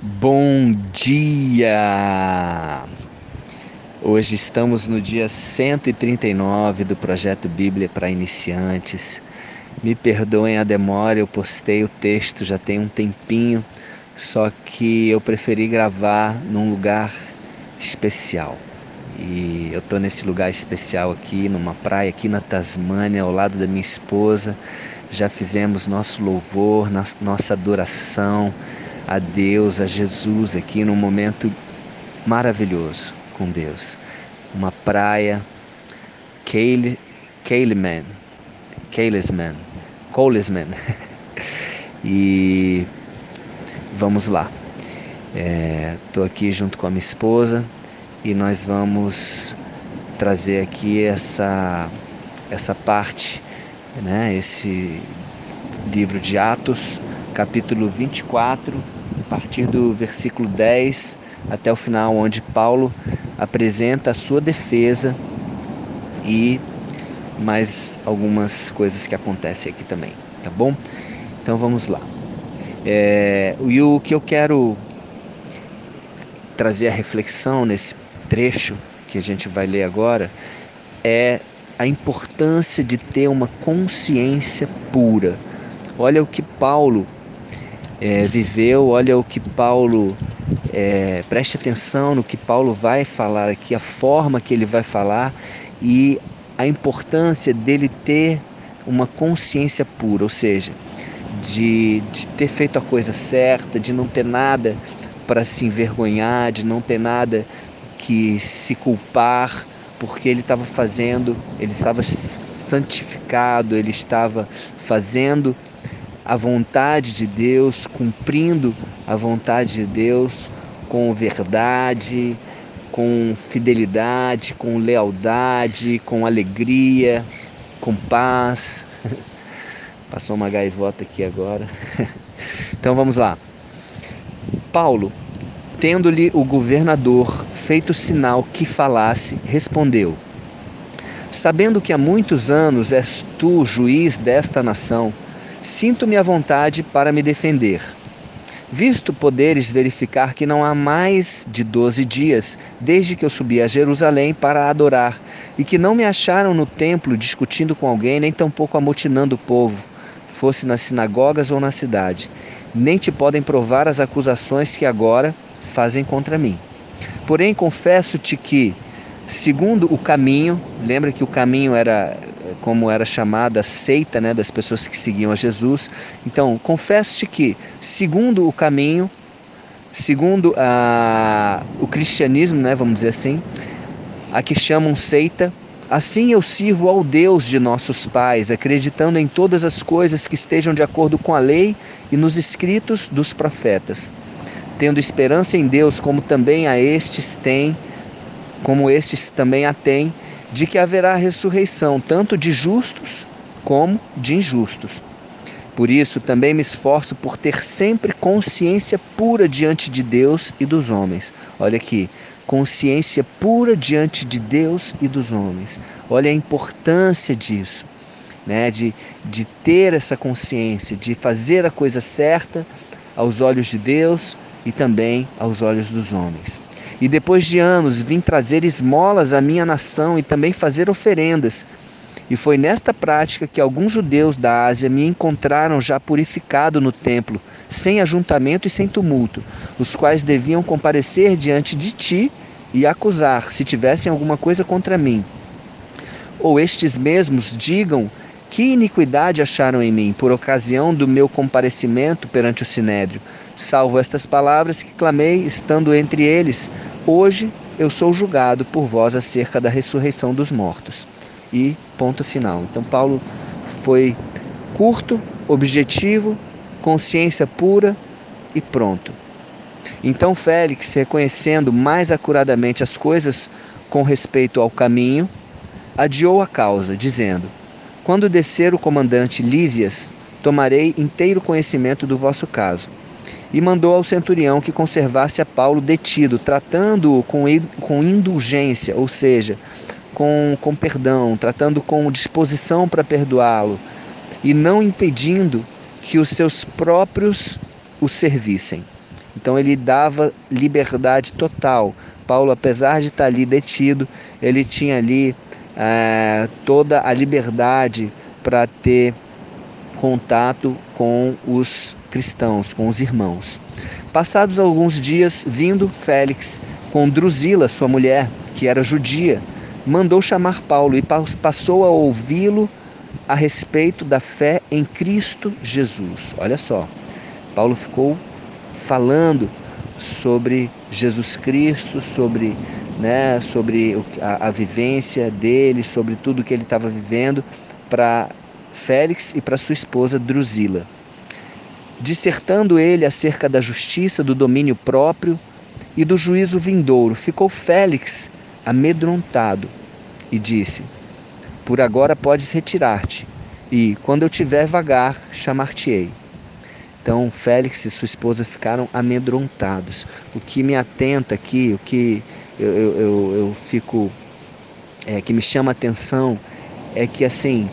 Bom dia! Hoje estamos no dia 139 do projeto Bíblia para Iniciantes. Me perdoem a demora, eu postei o texto já tem um tempinho, só que eu preferi gravar num lugar especial. E eu estou nesse lugar especial aqui, numa praia aqui na Tasmânia, ao lado da minha esposa. Já fizemos nosso louvor, nossa adoração a Deus, a Jesus aqui num momento maravilhoso com Deus. Uma praia, Kaleman, Kalesman, Colesman. e vamos lá. Estou é, aqui junto com a minha esposa e nós vamos trazer aqui essa, essa parte, né, esse livro de Atos, capítulo 24 a partir do versículo 10 até o final, onde Paulo apresenta a sua defesa e mais algumas coisas que acontecem aqui também, tá bom? Então vamos lá. É, e o que eu quero trazer a reflexão nesse trecho que a gente vai ler agora é a importância de ter uma consciência pura. Olha o que Paulo é, viveu, olha o que Paulo, é, preste atenção no que Paulo vai falar aqui, a forma que ele vai falar e a importância dele ter uma consciência pura, ou seja, de, de ter feito a coisa certa, de não ter nada para se envergonhar, de não ter nada que se culpar, porque ele estava fazendo, ele estava santificado, ele estava fazendo a vontade de Deus, cumprindo a vontade de Deus com verdade, com fidelidade, com lealdade, com alegria, com paz. Passou uma gaivota aqui agora. Então vamos lá. Paulo, tendo-lhe o governador feito sinal que falasse, respondeu: Sabendo que há muitos anos és tu juiz desta nação, sinto-me à vontade para me defender. Visto poderes verificar que não há mais de doze dias desde que eu subi a Jerusalém para adorar, e que não me acharam no templo discutindo com alguém, nem tampouco amotinando o povo, fosse nas sinagogas ou na cidade, nem te podem provar as acusações que agora fazem contra mim. Porém, confesso-te que, segundo o caminho, lembra que o caminho era como era chamada a seita né, das pessoas que seguiam a Jesus. Então, confesso-te que, segundo o caminho, segundo a, o cristianismo, né, vamos dizer assim, a que chamam seita, assim eu sirvo ao Deus de nossos pais, acreditando em todas as coisas que estejam de acordo com a lei e nos escritos dos profetas, tendo esperança em Deus, como também a estes têm, como estes também a têm de que haverá ressurreição tanto de justos como de injustos. Por isso também me esforço por ter sempre consciência pura diante de Deus e dos homens. Olha aqui, consciência pura diante de Deus e dos homens. Olha a importância disso, né? de, de ter essa consciência, de fazer a coisa certa aos olhos de Deus e também aos olhos dos homens. E depois de anos vim trazer esmolas à minha nação e também fazer oferendas. E foi nesta prática que alguns judeus da Ásia me encontraram já purificado no templo, sem ajuntamento e sem tumulto, os quais deviam comparecer diante de ti e acusar, se tivessem alguma coisa contra mim. Ou estes mesmos digam que iniquidade acharam em mim por ocasião do meu comparecimento perante o sinédrio? Salvo estas palavras que clamei, estando entre eles, hoje eu sou julgado por vós acerca da ressurreição dos mortos. E ponto final. Então, Paulo foi curto, objetivo, consciência pura e pronto. Então, Félix, reconhecendo mais acuradamente as coisas com respeito ao caminho, adiou a causa, dizendo: quando descer o comandante Lísias, tomarei inteiro conhecimento do vosso caso. E mandou ao centurião que conservasse a Paulo detido, tratando-o com, com indulgência, ou seja, com, com perdão, tratando com disposição para perdoá-lo, e não impedindo que os seus próprios o servissem. Então ele dava liberdade total. Paulo, apesar de estar ali detido, ele tinha ali é, toda a liberdade para ter contato com os cristãos, com os irmãos. Passados alguns dias, vindo Félix com Drusila, sua mulher, que era judia, mandou chamar Paulo e passou a ouvi-lo a respeito da fé em Cristo Jesus. Olha só, Paulo ficou falando sobre Jesus Cristo, sobre, né, sobre a, a vivência dele, sobre tudo que ele estava vivendo para Félix e para sua esposa Drusila. Dissertando ele acerca da justiça, do domínio próprio e do juízo vindouro, ficou Félix amedrontado e disse: Por agora podes retirar-te, e quando eu tiver vagar, chamar-te-ei. Então Félix e sua esposa ficaram amedrontados. O que me atenta aqui, o que eu, eu, eu, eu fico, é, que me chama a atenção, é que assim,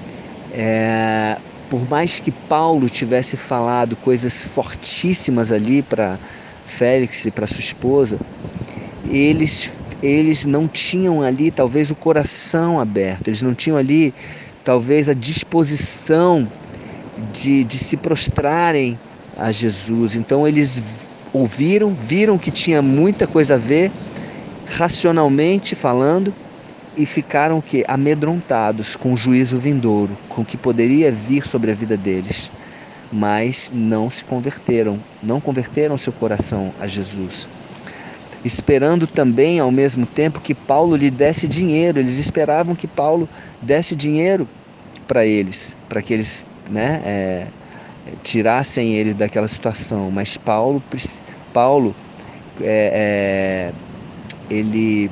é, por mais que Paulo tivesse falado coisas fortíssimas ali para Félix e para sua esposa, eles eles não tinham ali talvez o coração aberto, eles não tinham ali talvez a disposição de, de se prostrarem a Jesus. Então eles ouviram, viram que tinha muita coisa a ver, racionalmente falando, e ficaram que amedrontados com o juízo vindouro, com o que poderia vir sobre a vida deles. Mas não se converteram, não converteram seu coração a Jesus. Esperando também ao mesmo tempo que Paulo lhe desse dinheiro, eles esperavam que Paulo desse dinheiro para eles, para que eles, né, é, tirassem ele daquela situação. Mas Paulo, Paulo é, é, ele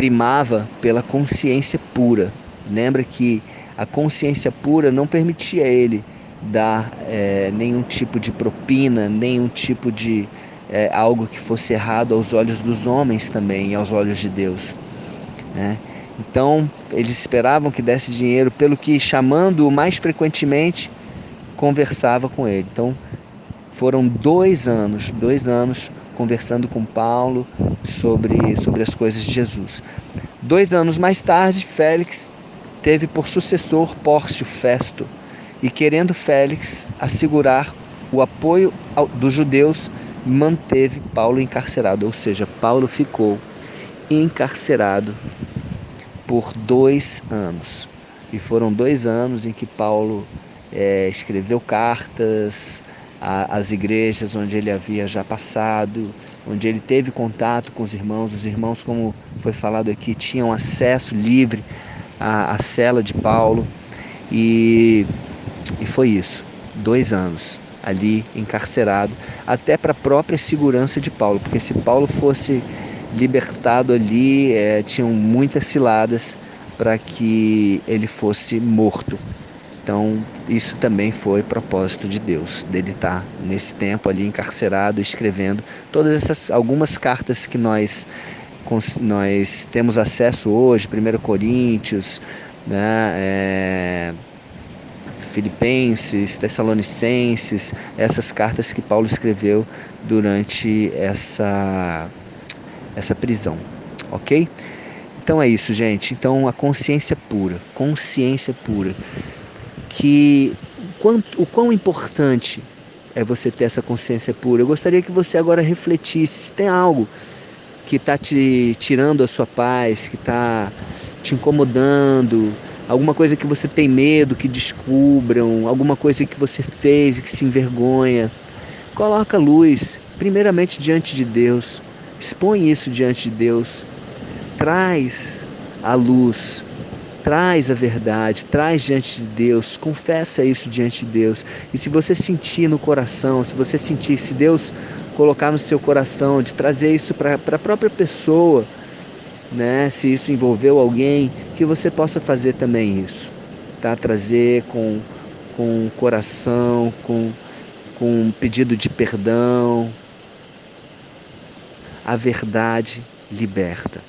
primava pela consciência pura. Lembra que a consciência pura não permitia ele dar é, nenhum tipo de propina, nenhum tipo de é, algo que fosse errado aos olhos dos homens também aos olhos de Deus. Né? Então eles esperavam que desse dinheiro, pelo que chamando-o mais frequentemente, conversava com ele. Então foram dois anos, dois anos conversando com Paulo sobre, sobre as coisas de Jesus. Dois anos mais tarde, Félix teve por sucessor Pórcio Festo, e querendo Félix assegurar o apoio dos judeus, manteve Paulo encarcerado, ou seja, Paulo ficou encarcerado por dois anos. E foram dois anos em que Paulo é, escreveu cartas às igrejas onde ele havia já passado, onde ele teve contato com os irmãos. Os irmãos, como foi falado aqui, tinham acesso livre à, à cela de Paulo. E, e foi isso, dois anos ali encarcerado, até para a própria segurança de Paulo, porque se Paulo fosse libertado ali, é, tinham muitas ciladas para que ele fosse morto. Então, isso também foi propósito de Deus, dele estar tá nesse tempo ali encarcerado, escrevendo todas essas algumas cartas que nós nós temos acesso hoje, 1 Coríntios, né, é, Filipenses, Tessalonicenses, essas cartas que Paulo escreveu durante essa, essa prisão, ok? Então é isso, gente. Então a consciência pura, consciência pura que quanto, o quão importante é você ter essa consciência pura. Eu gostaria que você agora refletisse se tem algo que está te tirando a sua paz, que está te incomodando, alguma coisa que você tem medo que descubram, alguma coisa que você fez e que se envergonha. Coloca luz, primeiramente diante de Deus. Expõe isso diante de Deus. Traz a luz Traz a verdade, traz diante de Deus, confessa isso diante de Deus. E se você sentir no coração, se você sentir, se Deus colocar no seu coração de trazer isso para a própria pessoa, né? Se isso envolveu alguém, que você possa fazer também isso, tá? Trazer com com coração, com com um pedido de perdão. A verdade liberta,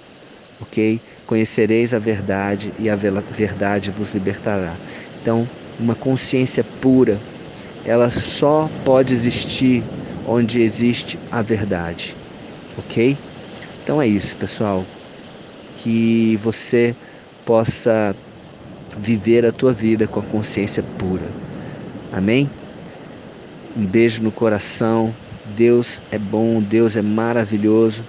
ok? Conhecereis a verdade e a verdade vos libertará. Então, uma consciência pura, ela só pode existir onde existe a verdade. Ok? Então é isso, pessoal. Que você possa viver a tua vida com a consciência pura. Amém? Um beijo no coração. Deus é bom, Deus é maravilhoso.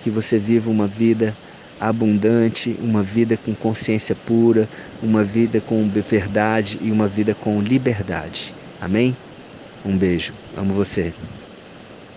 Que você viva uma vida abundante, uma vida com consciência pura, uma vida com verdade e uma vida com liberdade. Amém? Um beijo. Amo você.